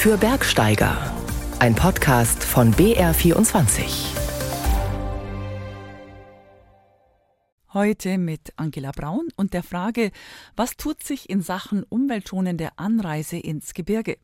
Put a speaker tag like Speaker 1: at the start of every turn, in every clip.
Speaker 1: für Bergsteiger. Ein Podcast von BR24.
Speaker 2: Heute mit Angela Braun und der Frage, was tut sich in Sachen umweltschonende Anreise ins Gebirge?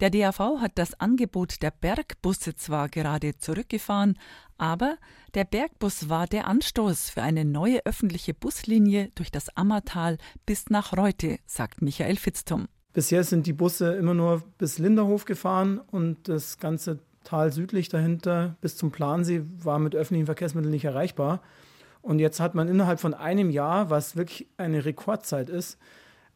Speaker 2: Der DAV hat das Angebot der Bergbusse zwar gerade zurückgefahren, aber der Bergbus war der Anstoß für eine neue öffentliche Buslinie durch das Ammertal bis nach Reute, sagt Michael Fitztum.
Speaker 3: Bisher sind die Busse immer nur bis Linderhof gefahren und das ganze Tal südlich dahinter bis zum Plansee war mit öffentlichen Verkehrsmitteln nicht erreichbar. Und jetzt hat man innerhalb von einem Jahr, was wirklich eine Rekordzeit ist,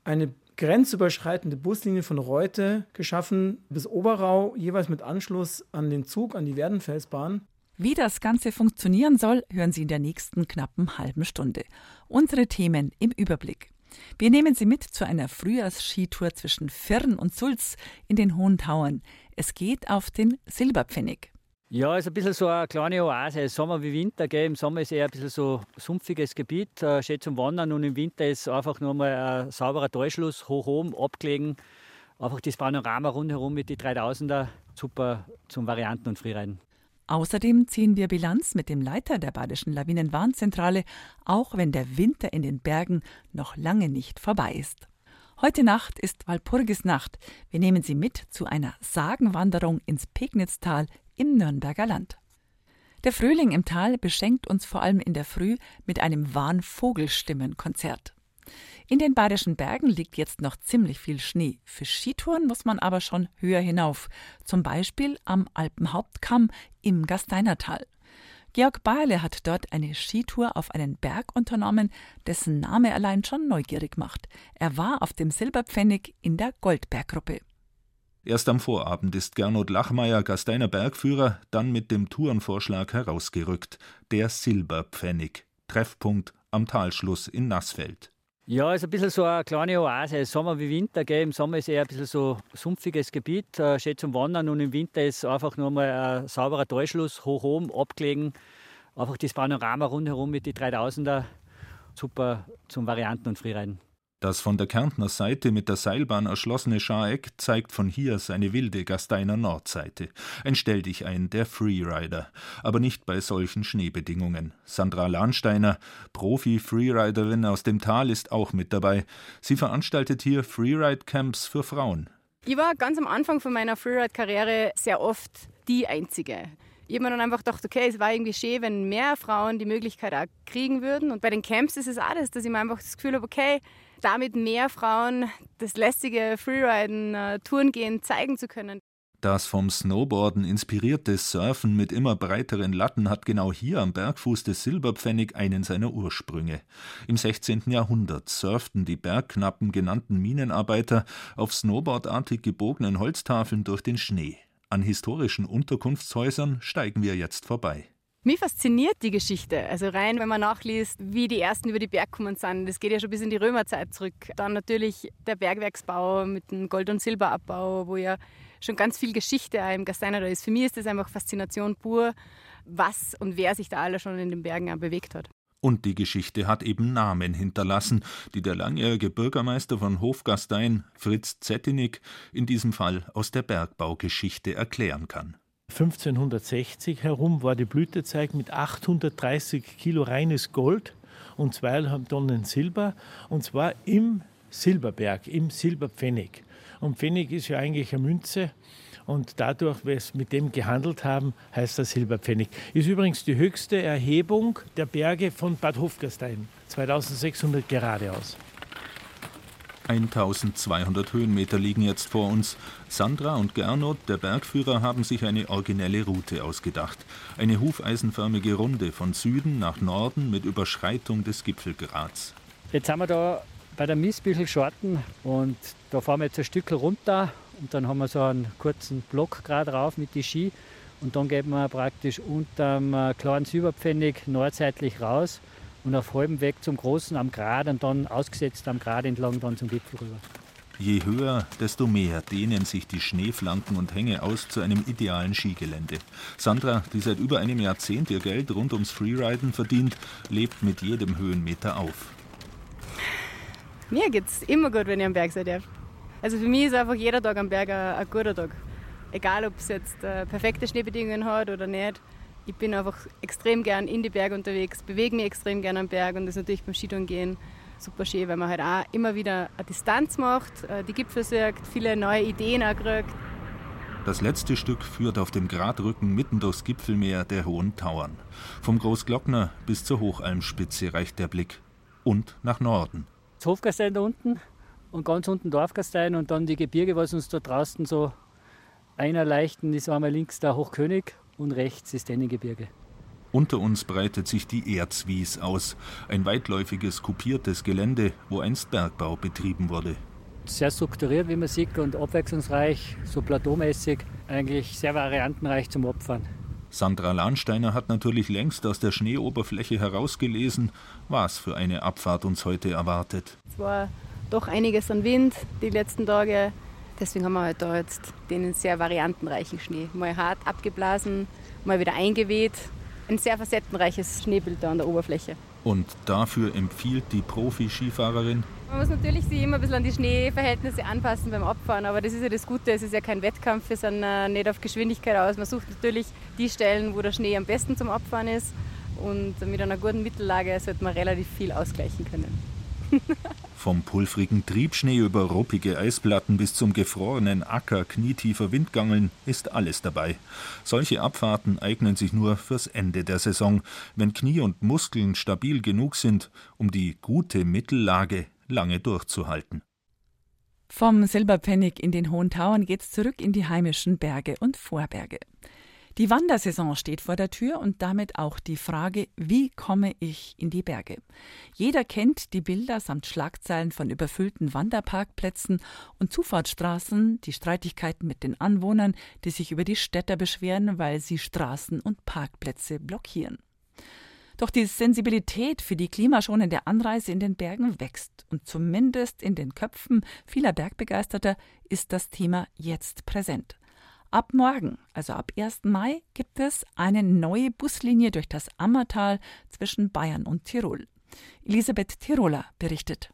Speaker 3: eine grenzüberschreitende Buslinie von Reute geschaffen bis Oberau, jeweils mit Anschluss an den Zug, an die Werdenfelsbahn.
Speaker 2: Wie das Ganze funktionieren soll, hören Sie in der nächsten knappen halben Stunde. Unsere Themen im Überblick. Wir nehmen Sie mit zu einer Frühjahrsskitour zwischen Firn und Sulz in den Hohen Tauern. Es geht auf den Silberpfennig.
Speaker 4: Ja, ist ein bisschen so eine kleine Oase. Sommer wie Winter. Gell? Im Sommer ist eher ein bisschen so sumpfiges Gebiet, äh, schön zum Wandern. Und im Winter ist einfach nur mal ein sauberer Talschluss, hoch oben, abgelegen. Einfach das Panorama rundherum mit den 3000er. Super zum Varianten und Freereiten.
Speaker 2: Außerdem ziehen wir Bilanz mit dem Leiter der Badischen Lawinenwarnzentrale, auch wenn der Winter in den Bergen noch lange nicht vorbei ist. Heute Nacht ist Walpurgisnacht. Wir nehmen Sie mit zu einer Sagenwanderung ins Pegnitztal im Nürnberger Land. Der Frühling im Tal beschenkt uns vor allem in der Früh mit einem wahren Vogelstimmenkonzert. In den Bayerischen Bergen liegt jetzt noch ziemlich viel Schnee. Für Skitouren muss man aber schon höher hinauf, zum Beispiel am Alpenhauptkamm im Gasteinertal. Georg Bahle hat dort eine Skitour auf einen Berg unternommen, dessen Name allein schon neugierig macht. Er war auf dem Silberpfennig in der Goldberggruppe.
Speaker 5: Erst am Vorabend ist Gernot Lachmeier Gasteiner Bergführer dann mit dem Tourenvorschlag herausgerückt. Der Silberpfennig. Treffpunkt am Talschluss in Nassfeld.
Speaker 4: Ja, ist ein bisschen so eine kleine Oase. Sommer wie Winter. Gell? Im Sommer ist eher ein bisschen so sumpfiges Gebiet, äh, schön zum Wandern. Und im Winter ist einfach nur mal ein sauberer Talschluss, hoch oben, abgelegen. Einfach das Panorama rundherum mit den 3000er. Super zum Varianten und Freereiten.
Speaker 5: Das von der Kärntner Seite mit der Seilbahn erschlossene Schareck zeigt von hier seine wilde Gasteiner Nordseite. Ein Stelldichein der Freerider, aber nicht bei solchen Schneebedingungen. Sandra Lahnsteiner, Profi-Freeriderin aus dem Tal, ist auch mit dabei. Sie veranstaltet hier Freeride-Camps für Frauen.
Speaker 6: Ich war ganz am Anfang von meiner Freeride-Karriere sehr oft die Einzige. Ich habe mir dann einfach gedacht, okay, es war irgendwie schön, wenn mehr Frauen die Möglichkeit auch kriegen würden. Und bei den Camps ist es auch das, dass ich mir einfach das Gefühl habe, okay, damit mehr Frauen das lästige Freeriden, äh, Tourengehen zeigen zu können.
Speaker 5: Das vom Snowboarden inspirierte Surfen mit immer breiteren Latten hat genau hier am Bergfuß des Silberpfennig einen seiner Ursprünge. Im 16. Jahrhundert surften die Bergknappen genannten Minenarbeiter auf snowboardartig gebogenen Holztafeln durch den Schnee. An historischen Unterkunftshäusern steigen wir jetzt vorbei.
Speaker 6: Mich fasziniert die Geschichte. Also rein, wenn man nachliest, wie die ersten über die Berg gekommen sind. Das geht ja schon bis in die Römerzeit zurück. Dann natürlich der Bergwerksbau mit dem Gold- und Silberabbau, wo ja schon ganz viel Geschichte im Gasteiner da ist. Für mich ist das einfach Faszination pur, was und wer sich da alle schon in den Bergen bewegt hat.
Speaker 5: Und die Geschichte hat eben Namen hinterlassen, die der langjährige Bürgermeister von Hofgastein, Fritz Zettinig, in diesem Fall aus der Bergbaugeschichte erklären kann.
Speaker 7: 1560 herum war die Blütezeit mit 830 Kilo reines Gold und zweieinhalb Tonnen Silber und zwar im Silberberg, im Silberpfennig. Und Pfennig ist ja eigentlich eine Münze und dadurch, wir es mit dem gehandelt haben, heißt das Silberpfennig. Ist übrigens die höchste Erhebung der Berge von Bad Hofgastein, 2600 geradeaus.
Speaker 5: 1200 Höhenmeter liegen jetzt vor uns. Sandra und Gernot, der Bergführer, haben sich eine originelle Route ausgedacht. Eine hufeisenförmige Runde von Süden nach Norden mit Überschreitung des Gipfelgrads.
Speaker 4: Jetzt sind wir da bei der Miesbüchel Schorten und da fahren wir jetzt ein Stück runter und dann haben wir so einen kurzen Block gerade rauf mit den Ski und dann gehen wir praktisch unterm äh, kleinen Silberpfennig nordseitlich raus und auf halbem Weg zum Großen am Grat und dann ausgesetzt am Grat entlang dann zum Gipfel rüber.
Speaker 5: Je höher, desto mehr dehnen sich die Schneeflanken und Hänge aus zu einem idealen Skigelände. Sandra, die seit über einem Jahrzehnt ihr Geld rund ums Freeriden verdient, lebt mit jedem Höhenmeter auf.
Speaker 6: Mir geht's immer gut, wenn ich am Berg seid. Also für mich ist einfach jeder Tag am Berg ein, ein guter Tag. Egal, ob es jetzt äh, perfekte Schneebedingungen hat oder nicht. Ich bin einfach extrem gern in die Berge unterwegs, bewege mich extrem gern am Berg und das ist natürlich beim Skitouren gehen super schön, weil man halt auch immer wieder eine Distanz macht, äh, die Gipfel sieht, viele neue Ideen auch kriegt.
Speaker 5: Das letzte Stück führt auf dem Gradrücken mitten durchs Gipfelmeer der Hohen Tauern. Vom Großglockner bis zur Hochalmspitze reicht der Blick. Und nach Norden.
Speaker 4: Das Hofgastein da unten und ganz unten Dorfgastein und dann die Gebirge, was uns da draußen so einer leichten ist einmal links der Hochkönig und rechts ist Dennengebirge.
Speaker 5: Unter uns breitet sich die Erzwies aus, ein weitläufiges, kupiertes Gelände, wo einst Bergbau betrieben wurde.
Speaker 4: Sehr strukturiert, wie man sieht, und abwechslungsreich, so plateaumäßig, eigentlich sehr variantenreich zum Opfern.
Speaker 5: Sandra Lahnsteiner hat natürlich längst aus der Schneeoberfläche herausgelesen, was für eine Abfahrt uns heute erwartet.
Speaker 6: Es war doch einiges an Wind die letzten Tage. Deswegen haben wir halt da jetzt den sehr variantenreichen Schnee. Mal hart abgeblasen, mal wieder eingeweht ein sehr facettenreiches Schneebild da an der Oberfläche.
Speaker 5: Und dafür empfiehlt die Profi-Skifahrerin?
Speaker 6: Man muss natürlich sich immer ein bisschen an die Schneeverhältnisse anpassen beim Abfahren, aber das ist ja das Gute, es ist ja kein Wettkampf, wir sind äh, nicht auf Geschwindigkeit aus. Man sucht natürlich die Stellen, wo der Schnee am besten zum Abfahren ist und mit einer guten Mittellage sollte man relativ viel ausgleichen können.
Speaker 5: Vom pulvrigen Triebschnee über ruppige Eisplatten bis zum gefrorenen Acker knietiefer Windgangeln ist alles dabei. Solche Abfahrten eignen sich nur fürs Ende der Saison, wenn Knie und Muskeln stabil genug sind, um die gute Mittellage lange durchzuhalten.
Speaker 2: Vom Silberpfennig in den Hohen Tauern geht's zurück in die heimischen Berge und Vorberge. Die Wandersaison steht vor der Tür und damit auch die Frage, wie komme ich in die Berge? Jeder kennt die Bilder samt Schlagzeilen von überfüllten Wanderparkplätzen und Zufahrtsstraßen, die Streitigkeiten mit den Anwohnern, die sich über die Städter beschweren, weil sie Straßen und Parkplätze blockieren. Doch die Sensibilität für die klimaschonende Anreise in den Bergen wächst und zumindest in den Köpfen vieler Bergbegeisterter ist das Thema jetzt präsent. Ab morgen, also ab 1. Mai, gibt es eine neue Buslinie durch das Ammertal zwischen Bayern und Tirol. Elisabeth Tiroler berichtet.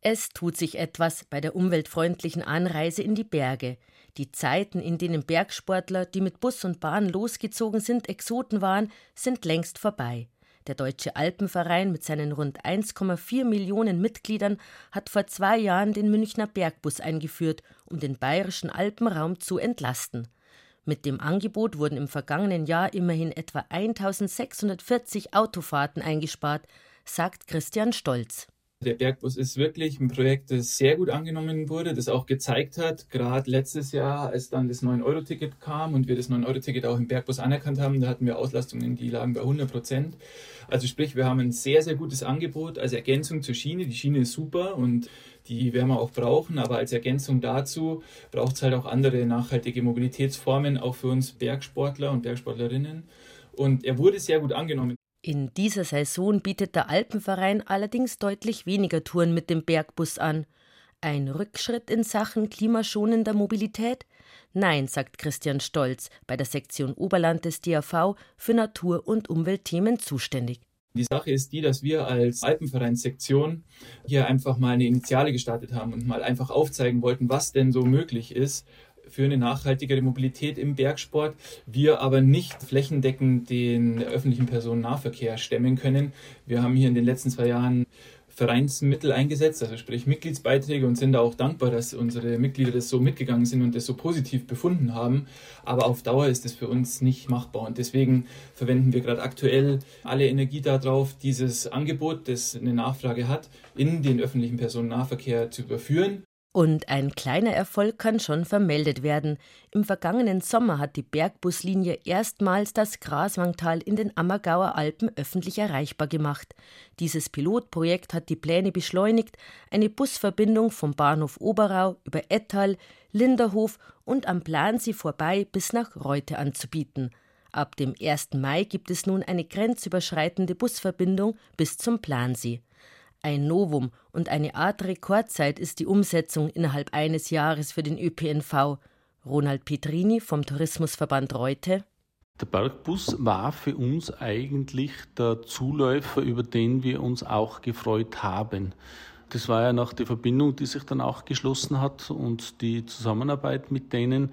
Speaker 8: Es tut sich etwas bei der umweltfreundlichen Anreise in die Berge. Die Zeiten, in denen Bergsportler, die mit Bus und Bahn losgezogen sind, Exoten waren, sind längst vorbei. Der Deutsche Alpenverein mit seinen rund 1,4 Millionen Mitgliedern hat vor zwei Jahren den Münchner Bergbus eingeführt, um den bayerischen Alpenraum zu entlasten. Mit dem Angebot wurden im vergangenen Jahr immerhin etwa 1640 Autofahrten eingespart, sagt Christian Stolz.
Speaker 9: Der Bergbus ist wirklich ein Projekt, das sehr gut angenommen wurde, das auch gezeigt hat, gerade letztes Jahr, als dann das 9-Euro-Ticket kam und wir das 9-Euro-Ticket auch im Bergbus anerkannt haben, da hatten wir Auslastungen, die lagen bei 100 Prozent. Also sprich, wir haben ein sehr, sehr gutes Angebot als Ergänzung zur Schiene. Die Schiene ist super und die werden wir auch brauchen, aber als Ergänzung dazu braucht es halt auch andere nachhaltige Mobilitätsformen, auch für uns Bergsportler und Bergsportlerinnen. Und er wurde sehr gut angenommen.
Speaker 8: In dieser Saison bietet der Alpenverein allerdings deutlich weniger Touren mit dem Bergbus an. Ein Rückschritt in Sachen klimaschonender Mobilität? Nein, sagt Christian Stolz, bei der Sektion Oberland des DAV für Natur- und Umweltthemen zuständig.
Speaker 9: Die Sache ist die, dass wir als Alpenvereinssektion hier einfach mal eine Initiale gestartet haben und mal einfach aufzeigen wollten, was denn so möglich ist für eine nachhaltigere Mobilität im Bergsport, wir aber nicht flächendeckend den öffentlichen Personennahverkehr stemmen können. Wir haben hier in den letzten zwei Jahren Vereinsmittel eingesetzt, also sprich Mitgliedsbeiträge und sind da auch dankbar, dass unsere Mitglieder das so mitgegangen sind und das so positiv befunden haben. Aber auf Dauer ist das für uns nicht machbar und deswegen verwenden wir gerade aktuell alle Energie darauf, dieses Angebot, das eine Nachfrage hat, in den öffentlichen Personennahverkehr zu überführen
Speaker 8: und ein kleiner Erfolg kann schon vermeldet werden. Im vergangenen Sommer hat die Bergbuslinie erstmals das Graswangtal in den Ammergauer Alpen öffentlich erreichbar gemacht. Dieses Pilotprojekt hat die Pläne beschleunigt, eine Busverbindung vom Bahnhof Oberau über Ettal, Linderhof und am Plansee vorbei bis nach Reute anzubieten. Ab dem 1. Mai gibt es nun eine grenzüberschreitende Busverbindung bis zum Plansee. Ein Novum und eine Art Rekordzeit ist die Umsetzung innerhalb eines Jahres für den ÖPNV. Ronald Petrini vom Tourismusverband Reute.
Speaker 10: Der Bergbus war für uns eigentlich der Zuläufer, über den wir uns auch gefreut haben. Das war ja nach der Verbindung, die sich dann auch geschlossen hat und die Zusammenarbeit mit denen.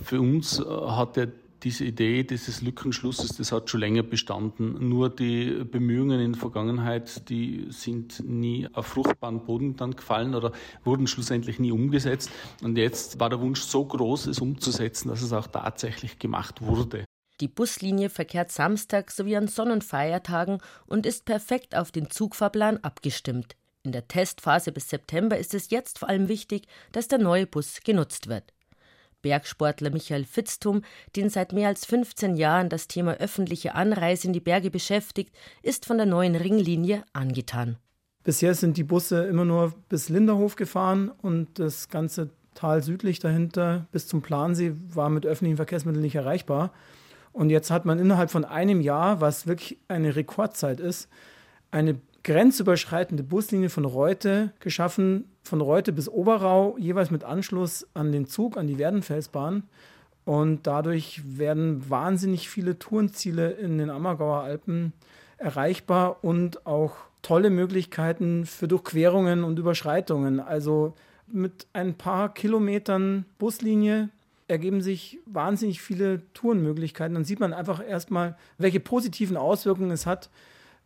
Speaker 10: Für uns hat ja diese Idee dieses Lückenschlusses, das hat schon länger bestanden. Nur die Bemühungen in der Vergangenheit, die sind nie auf fruchtbaren Boden dann gefallen oder wurden schlussendlich nie umgesetzt. Und jetzt war der Wunsch so groß, es umzusetzen, dass es auch tatsächlich gemacht wurde.
Speaker 8: Die Buslinie verkehrt Samstag sowie an Sonnenfeiertagen und ist perfekt auf den Zugfahrplan abgestimmt. In der Testphase bis September ist es jetzt vor allem wichtig, dass der neue Bus genutzt wird. Bergsportler Michael Fitztum, den seit mehr als 15 Jahren das Thema öffentliche Anreise in die Berge beschäftigt, ist von der neuen Ringlinie angetan.
Speaker 3: Bisher sind die Busse immer nur bis Linderhof gefahren und das ganze Tal südlich dahinter bis zum Plansee war mit öffentlichen Verkehrsmitteln nicht erreichbar. Und jetzt hat man innerhalb von einem Jahr, was wirklich eine Rekordzeit ist, eine grenzüberschreitende Buslinie von Reute geschaffen, von Reute bis Oberau, jeweils mit Anschluss an den Zug, an die Werdenfelsbahn. Und dadurch werden wahnsinnig viele Tourenziele in den Ammergauer Alpen erreichbar und auch tolle Möglichkeiten für Durchquerungen und Überschreitungen. Also mit ein paar Kilometern Buslinie ergeben sich wahnsinnig viele Tourenmöglichkeiten. Dann sieht man einfach erstmal, welche positiven Auswirkungen es hat,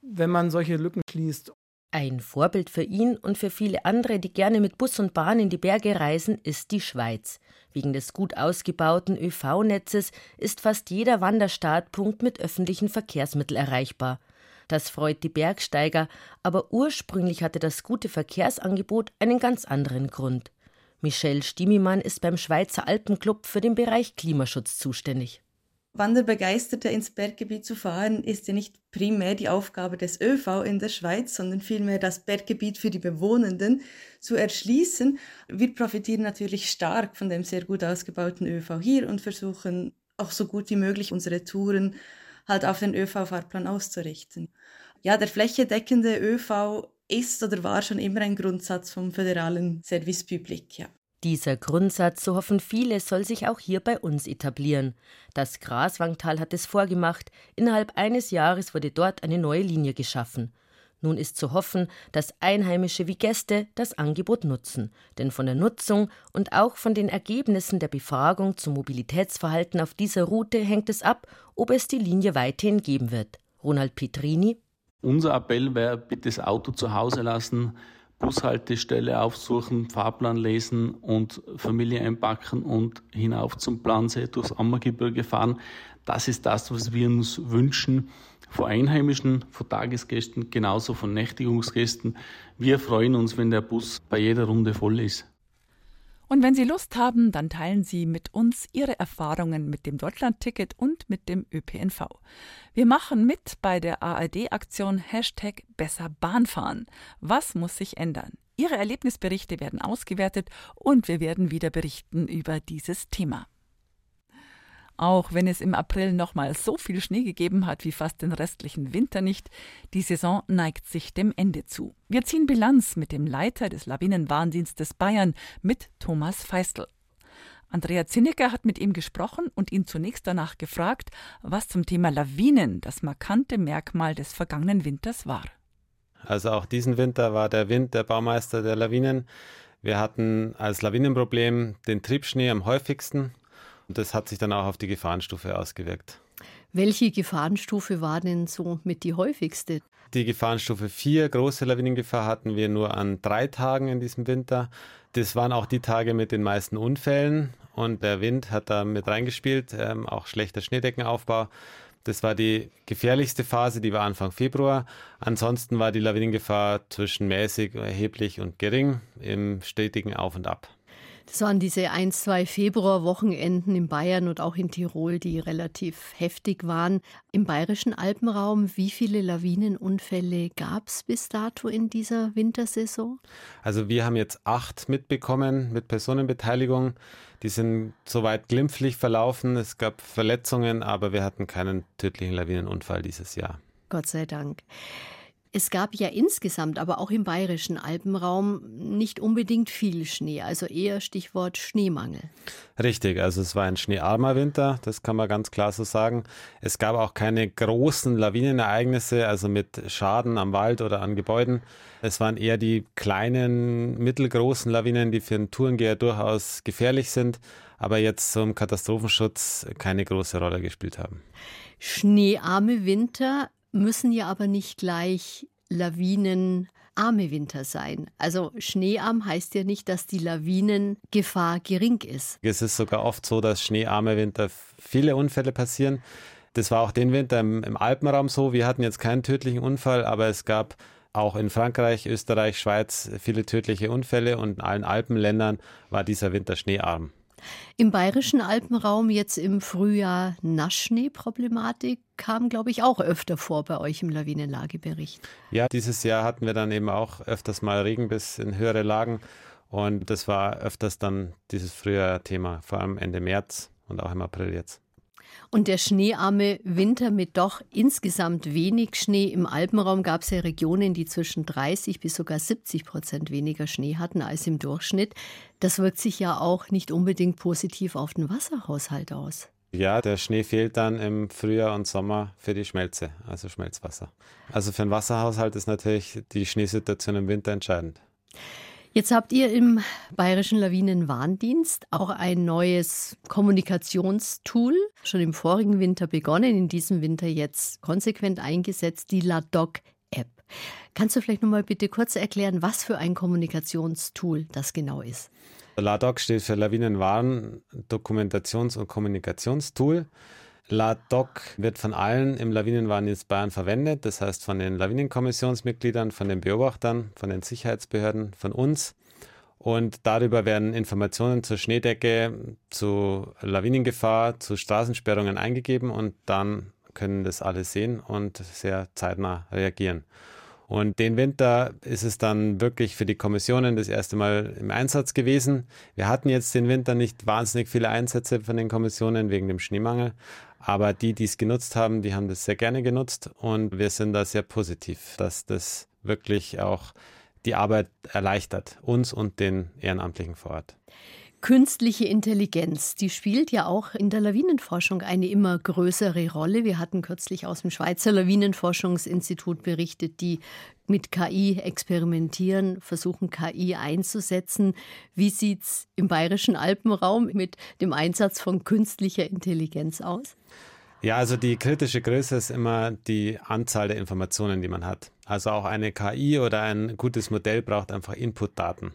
Speaker 3: wenn man solche Lücken schließt.
Speaker 8: Ein Vorbild für ihn und für viele andere, die gerne mit Bus und Bahn in die Berge reisen, ist die Schweiz. Wegen des gut ausgebauten ÖV-Netzes ist fast jeder Wanderstartpunkt mit öffentlichen Verkehrsmitteln erreichbar. Das freut die Bergsteiger, aber ursprünglich hatte das gute Verkehrsangebot einen ganz anderen Grund. Michelle Stimimann ist beim Schweizer Alpenclub für den Bereich Klimaschutz zuständig.
Speaker 11: Wanderbegeisterte ins Berggebiet zu fahren, ist ja nicht primär die Aufgabe des ÖV in der Schweiz, sondern vielmehr das Berggebiet für die Bewohnenden zu erschließen. Wir profitieren natürlich stark von dem sehr gut ausgebauten ÖV hier und versuchen auch so gut wie möglich unsere Touren halt auf den ÖV-Fahrplan auszurichten. Ja, der flächendeckende ÖV ist oder war schon immer ein Grundsatz vom föderalen Service Public, ja.
Speaker 8: Dieser Grundsatz, so hoffen viele, soll sich auch hier bei uns etablieren. Das Graswangtal hat es vorgemacht. Innerhalb eines Jahres wurde dort eine neue Linie geschaffen. Nun ist zu hoffen, dass Einheimische wie Gäste das Angebot nutzen. Denn von der Nutzung und auch von den Ergebnissen der Befragung zum Mobilitätsverhalten auf dieser Route hängt es ab, ob es die Linie weiterhin geben wird. Ronald Petrini.
Speaker 10: Unser Appell wäre, bitte das Auto zu Hause lassen, Bushaltestelle aufsuchen, Fahrplan lesen und Familie einpacken und hinauf zum Plansee durchs Ammergebirge fahren. Das ist das, was wir uns wünschen von Einheimischen, von Tagesgästen, genauso von Nächtigungsgästen. Wir freuen uns, wenn der Bus bei jeder Runde voll ist.
Speaker 2: Und wenn Sie Lust haben, dann teilen Sie mit uns Ihre Erfahrungen mit dem Deutschlandticket und mit dem ÖPNV. Wir machen mit bei der ARD-Aktion Hashtag Besser Bahnfahren. Was muss sich ändern? Ihre Erlebnisberichte werden ausgewertet und wir werden wieder berichten über dieses Thema. Auch wenn es im April nochmal so viel Schnee gegeben hat wie fast den restlichen Winter nicht, die Saison neigt sich dem Ende zu. Wir ziehen Bilanz mit dem Leiter des Lawinenwarndienstes Bayern, mit Thomas Feistel. Andrea Zinnecker hat mit ihm gesprochen und ihn zunächst danach gefragt, was zum Thema Lawinen das markante Merkmal des vergangenen Winters war.
Speaker 12: Also auch diesen Winter war der Wind der Baumeister der Lawinen. Wir hatten als Lawinenproblem den Triebschnee am häufigsten und das hat sich dann auch auf die Gefahrenstufe ausgewirkt.
Speaker 13: Welche Gefahrenstufe war denn so mit die häufigste?
Speaker 12: Die Gefahrenstufe 4, große Lawinengefahr, hatten wir nur an drei Tagen in diesem Winter. Das waren auch die Tage mit den meisten Unfällen und der Wind hat da mit reingespielt, ähm, auch schlechter Schneedeckenaufbau. Das war die gefährlichste Phase, die war Anfang Februar. Ansonsten war die Lawinengefahr zwischen mäßig, erheblich und gering im stetigen Auf und Ab.
Speaker 13: Das waren diese ein, zwei Februarwochenenden in Bayern und auch in Tirol, die relativ heftig waren. Im bayerischen Alpenraum, wie viele Lawinenunfälle gab es bis dato in dieser Wintersaison?
Speaker 12: Also wir haben jetzt acht mitbekommen mit Personenbeteiligung. Die sind soweit glimpflich verlaufen. Es gab Verletzungen, aber wir hatten keinen tödlichen Lawinenunfall dieses Jahr.
Speaker 13: Gott sei Dank. Es gab ja insgesamt, aber auch im bayerischen Alpenraum nicht unbedingt viel Schnee, also eher Stichwort Schneemangel.
Speaker 12: Richtig, also es war ein schneearmer Winter, das kann man ganz klar so sagen. Es gab auch keine großen Lawinenereignisse, also mit Schaden am Wald oder an Gebäuden. Es waren eher die kleinen, mittelgroßen Lawinen, die für einen Tourengeher durchaus gefährlich sind, aber jetzt zum Katastrophenschutz keine große Rolle gespielt haben.
Speaker 13: Schneearme Winter müssen ja aber nicht gleich lawinenarme Winter sein. Also schneearm heißt ja nicht, dass die Lawinengefahr gering ist.
Speaker 12: Es ist sogar oft so, dass schneearme Winter viele Unfälle passieren. Das war auch den Winter im, im Alpenraum so. Wir hatten jetzt keinen tödlichen Unfall, aber es gab auch in Frankreich, Österreich, Schweiz viele tödliche Unfälle und in allen Alpenländern war dieser Winter schneearm.
Speaker 13: Im bayerischen Alpenraum jetzt im Frühjahr Nassschneeproblematik kam, glaube ich, auch öfter vor bei euch im Lawinenlagebericht.
Speaker 12: Ja, dieses Jahr hatten wir dann eben auch öfters mal Regen bis in höhere Lagen. Und das war öfters dann dieses Frühjahr-Thema, vor allem Ende März und auch im April jetzt.
Speaker 13: Und der schneearme Winter mit doch insgesamt wenig Schnee. Im Alpenraum gab es ja Regionen, die zwischen 30 bis sogar 70 Prozent weniger Schnee hatten als im Durchschnitt. Das wirkt sich ja auch nicht unbedingt positiv auf den Wasserhaushalt aus.
Speaker 12: Ja, der Schnee fehlt dann im Frühjahr und Sommer für die Schmelze, also Schmelzwasser. Also für den Wasserhaushalt ist natürlich die Schneesituation im Winter entscheidend.
Speaker 13: Jetzt habt ihr im Bayerischen Lawinenwarndienst auch ein neues Kommunikationstool schon im vorigen Winter begonnen, in diesem Winter jetzt konsequent eingesetzt, die LADOC-App. Kannst du vielleicht noch mal bitte kurz erklären, was für ein Kommunikationstool das genau ist?
Speaker 12: LADOC steht für Lawinenwarn Dokumentations- und Kommunikationstool. LADOC wird von allen im Lawinenwarndienst Bayern verwendet, das heißt von den Lawinenkommissionsmitgliedern, von den Beobachtern, von den Sicherheitsbehörden, von uns. Und darüber werden Informationen zur Schneedecke, zu Lawinengefahr, zu Straßensperrungen eingegeben und dann können das alle sehen und sehr zeitnah reagieren. Und den Winter ist es dann wirklich für die Kommissionen das erste Mal im Einsatz gewesen. Wir hatten jetzt den Winter nicht wahnsinnig viele Einsätze von den Kommissionen wegen dem Schneemangel, aber die, die es genutzt haben, die haben das sehr gerne genutzt und wir sind da sehr positiv, dass das wirklich auch die Arbeit erleichtert, uns und den Ehrenamtlichen vor Ort.
Speaker 13: Künstliche Intelligenz, die spielt ja auch in der Lawinenforschung eine immer größere Rolle. Wir hatten kürzlich aus dem Schweizer Lawinenforschungsinstitut berichtet, die mit KI experimentieren, versuchen KI einzusetzen. Wie sieht es im bayerischen Alpenraum mit dem Einsatz von künstlicher Intelligenz aus?
Speaker 12: Ja, also die kritische Größe ist immer die Anzahl der Informationen, die man hat. Also auch eine KI oder ein gutes Modell braucht einfach Inputdaten.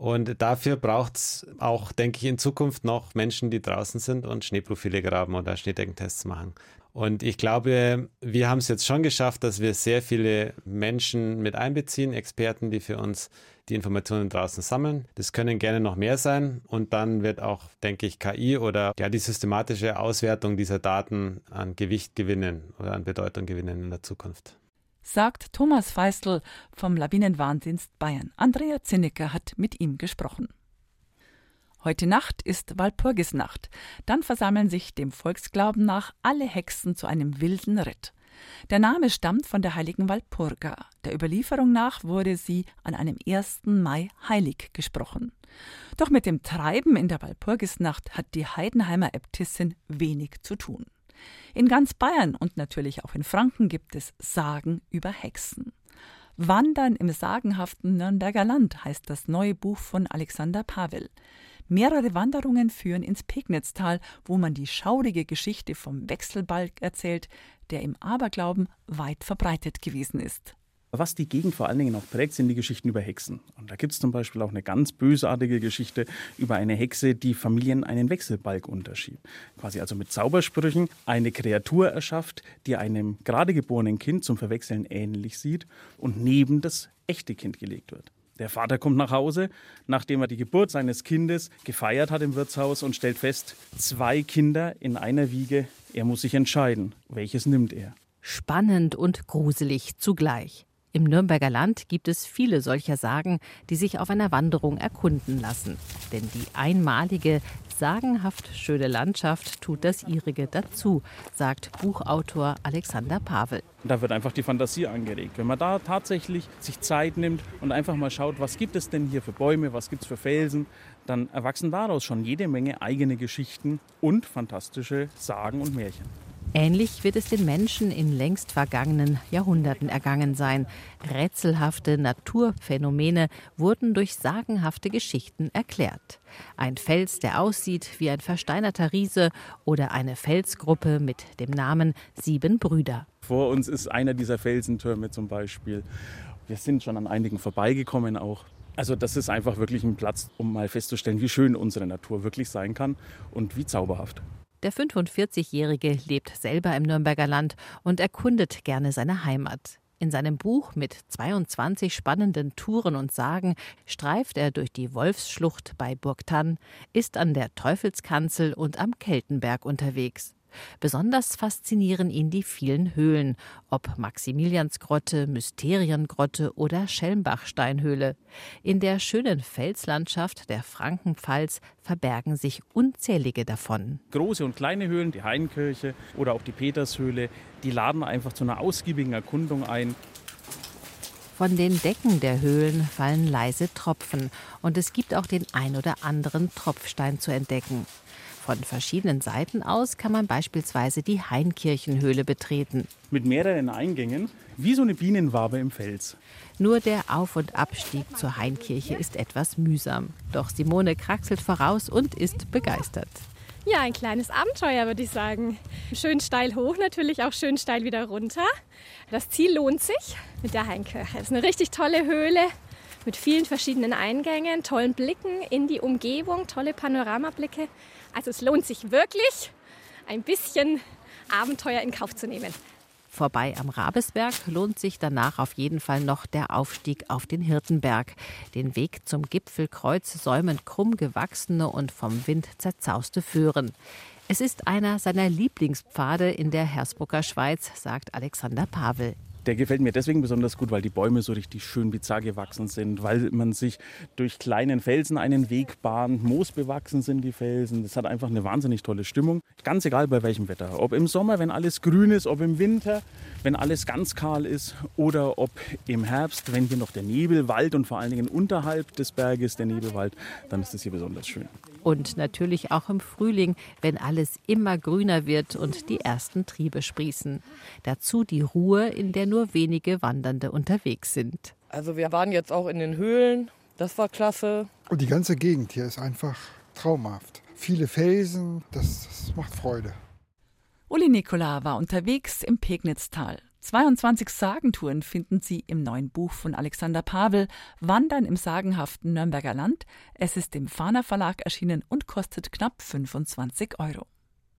Speaker 12: Und dafür braucht es auch, denke ich, in Zukunft noch Menschen, die draußen sind und Schneeprofile graben oder Schneedeckentests machen. Und ich glaube, wir haben es jetzt schon geschafft, dass wir sehr viele Menschen mit einbeziehen, Experten, die für uns die Informationen draußen sammeln. Das können gerne noch mehr sein. Und dann wird auch, denke ich, KI oder ja, die systematische Auswertung dieser Daten an Gewicht gewinnen oder an Bedeutung gewinnen in der Zukunft
Speaker 2: sagt Thomas Feistel vom Lawinenwarndienst Bayern. Andrea Zinnecker hat mit ihm gesprochen. Heute Nacht ist Walpurgisnacht. Dann versammeln sich dem Volksglauben nach alle Hexen zu einem wilden Ritt. Der Name stammt von der heiligen Walpurga. Der Überlieferung nach wurde sie an einem 1. Mai heilig gesprochen. Doch mit dem Treiben in der Walpurgisnacht hat die Heidenheimer Äbtissin wenig zu tun. In ganz Bayern und natürlich auch in Franken gibt es Sagen über Hexen. Wandern im sagenhaften Nürnberger Land heißt das neue Buch von Alexander Pavel. Mehrere Wanderungen führen ins Pegnitztal, wo man die schaurige Geschichte vom Wechselbalg erzählt, der im Aberglauben weit verbreitet gewesen ist.
Speaker 14: Was die Gegend vor allen Dingen auch prägt, sind die Geschichten über Hexen. Und da gibt es zum Beispiel auch eine ganz bösartige Geschichte über eine Hexe, die Familien einen Wechselbalg unterschiebt. Quasi also mit Zaubersprüchen eine Kreatur erschafft, die einem gerade geborenen Kind zum Verwechseln ähnlich sieht und neben das echte Kind gelegt wird. Der Vater kommt nach Hause, nachdem er die Geburt seines Kindes gefeiert hat im Wirtshaus und stellt fest, zwei Kinder in einer Wiege. Er muss sich entscheiden, welches nimmt er.
Speaker 13: Spannend und gruselig zugleich.
Speaker 15: Im Nürnberger Land gibt es viele solcher Sagen, die sich auf einer Wanderung erkunden lassen. Denn die einmalige, sagenhaft schöne Landschaft tut das ihrige dazu, sagt Buchautor Alexander Pavel.
Speaker 14: Da wird einfach die Fantasie angeregt. Wenn man da tatsächlich sich Zeit nimmt und einfach mal schaut, was gibt es denn hier für Bäume, was gibt es für Felsen, dann erwachsen daraus schon jede Menge eigene Geschichten und fantastische Sagen und Märchen.
Speaker 15: Ähnlich wird es den Menschen in längst vergangenen Jahrhunderten ergangen sein. Rätselhafte Naturphänomene wurden durch sagenhafte Geschichten erklärt. Ein Fels, der aussieht wie ein versteinerter Riese oder eine Felsgruppe mit dem Namen Sieben Brüder.
Speaker 14: Vor uns ist einer dieser Felsentürme zum Beispiel. Wir sind schon an einigen vorbeigekommen auch. Also das ist einfach wirklich ein Platz, um mal festzustellen, wie schön unsere Natur wirklich sein kann und wie zauberhaft.
Speaker 15: Der 45-Jährige lebt selber im Nürnberger Land und erkundet gerne seine Heimat. In seinem Buch mit 22 spannenden Touren und Sagen streift er durch die Wolfsschlucht bei Burgtann, ist an der Teufelskanzel und am Keltenberg unterwegs. Besonders faszinieren ihn die vielen Höhlen, ob Maximiliansgrotte, Mysteriengrotte oder Schelmbachsteinhöhle. In der schönen Felslandschaft der Frankenpfalz verbergen sich unzählige davon.
Speaker 14: Große und kleine Höhlen, die Heinkirche oder auch die Petershöhle, die laden einfach zu einer ausgiebigen Erkundung ein.
Speaker 15: Von den Decken der Höhlen fallen leise Tropfen und es gibt auch den ein oder anderen Tropfstein zu entdecken. Von verschiedenen Seiten aus kann man beispielsweise die Heinkirchenhöhle betreten.
Speaker 14: Mit mehreren Eingängen, wie so eine Bienenwabe im Fels.
Speaker 15: Nur der Auf- und Abstieg zur Heinkirche ist etwas mühsam. Doch Simone kraxelt voraus und ist begeistert.
Speaker 16: Ja, ein kleines Abenteuer, würde ich sagen. Schön steil hoch, natürlich auch schön steil wieder runter. Das Ziel lohnt sich mit der Heinkirche. Es ist eine richtig tolle Höhle mit vielen verschiedenen Eingängen, tollen Blicken in die Umgebung, tolle Panoramablicke. Also es lohnt sich wirklich, ein bisschen Abenteuer in Kauf zu nehmen.
Speaker 15: Vorbei am Rabesberg lohnt sich danach auf jeden Fall noch der Aufstieg auf den Hirtenberg. Den Weg zum Gipfelkreuz säumen krumm gewachsene und vom Wind zerzauste Föhren. Es ist einer seiner Lieblingspfade in der Hersbrucker Schweiz, sagt Alexander Pavel.
Speaker 14: Der gefällt mir deswegen besonders gut, weil die Bäume so richtig schön bizarr gewachsen sind, weil man sich durch kleinen Felsen einen Weg bahnt, moosbewachsen sind die Felsen. Das hat einfach eine wahnsinnig tolle Stimmung. Ganz egal bei welchem Wetter. Ob im Sommer, wenn alles grün ist, ob im Winter, wenn alles ganz kahl ist oder ob im Herbst, wenn hier noch der Nebelwald und vor allen Dingen unterhalb des Berges der Nebelwald, dann ist es hier besonders schön.
Speaker 15: Und natürlich auch im Frühling, wenn alles immer grüner wird und die ersten Triebe sprießen. Dazu die Ruhe, in der nur wenige Wandernde unterwegs sind.
Speaker 17: Also wir waren jetzt auch in den Höhlen, das war klasse.
Speaker 18: Und die ganze Gegend hier ist einfach traumhaft. Viele Felsen, das, das macht Freude.
Speaker 2: Uli Nikola war unterwegs im Pegnitztal. 22 Sagentouren finden Sie im neuen Buch von Alexander Pavel, Wandern im sagenhaften Nürnberger Land. Es ist im Fahner Verlag erschienen und kostet knapp 25 Euro.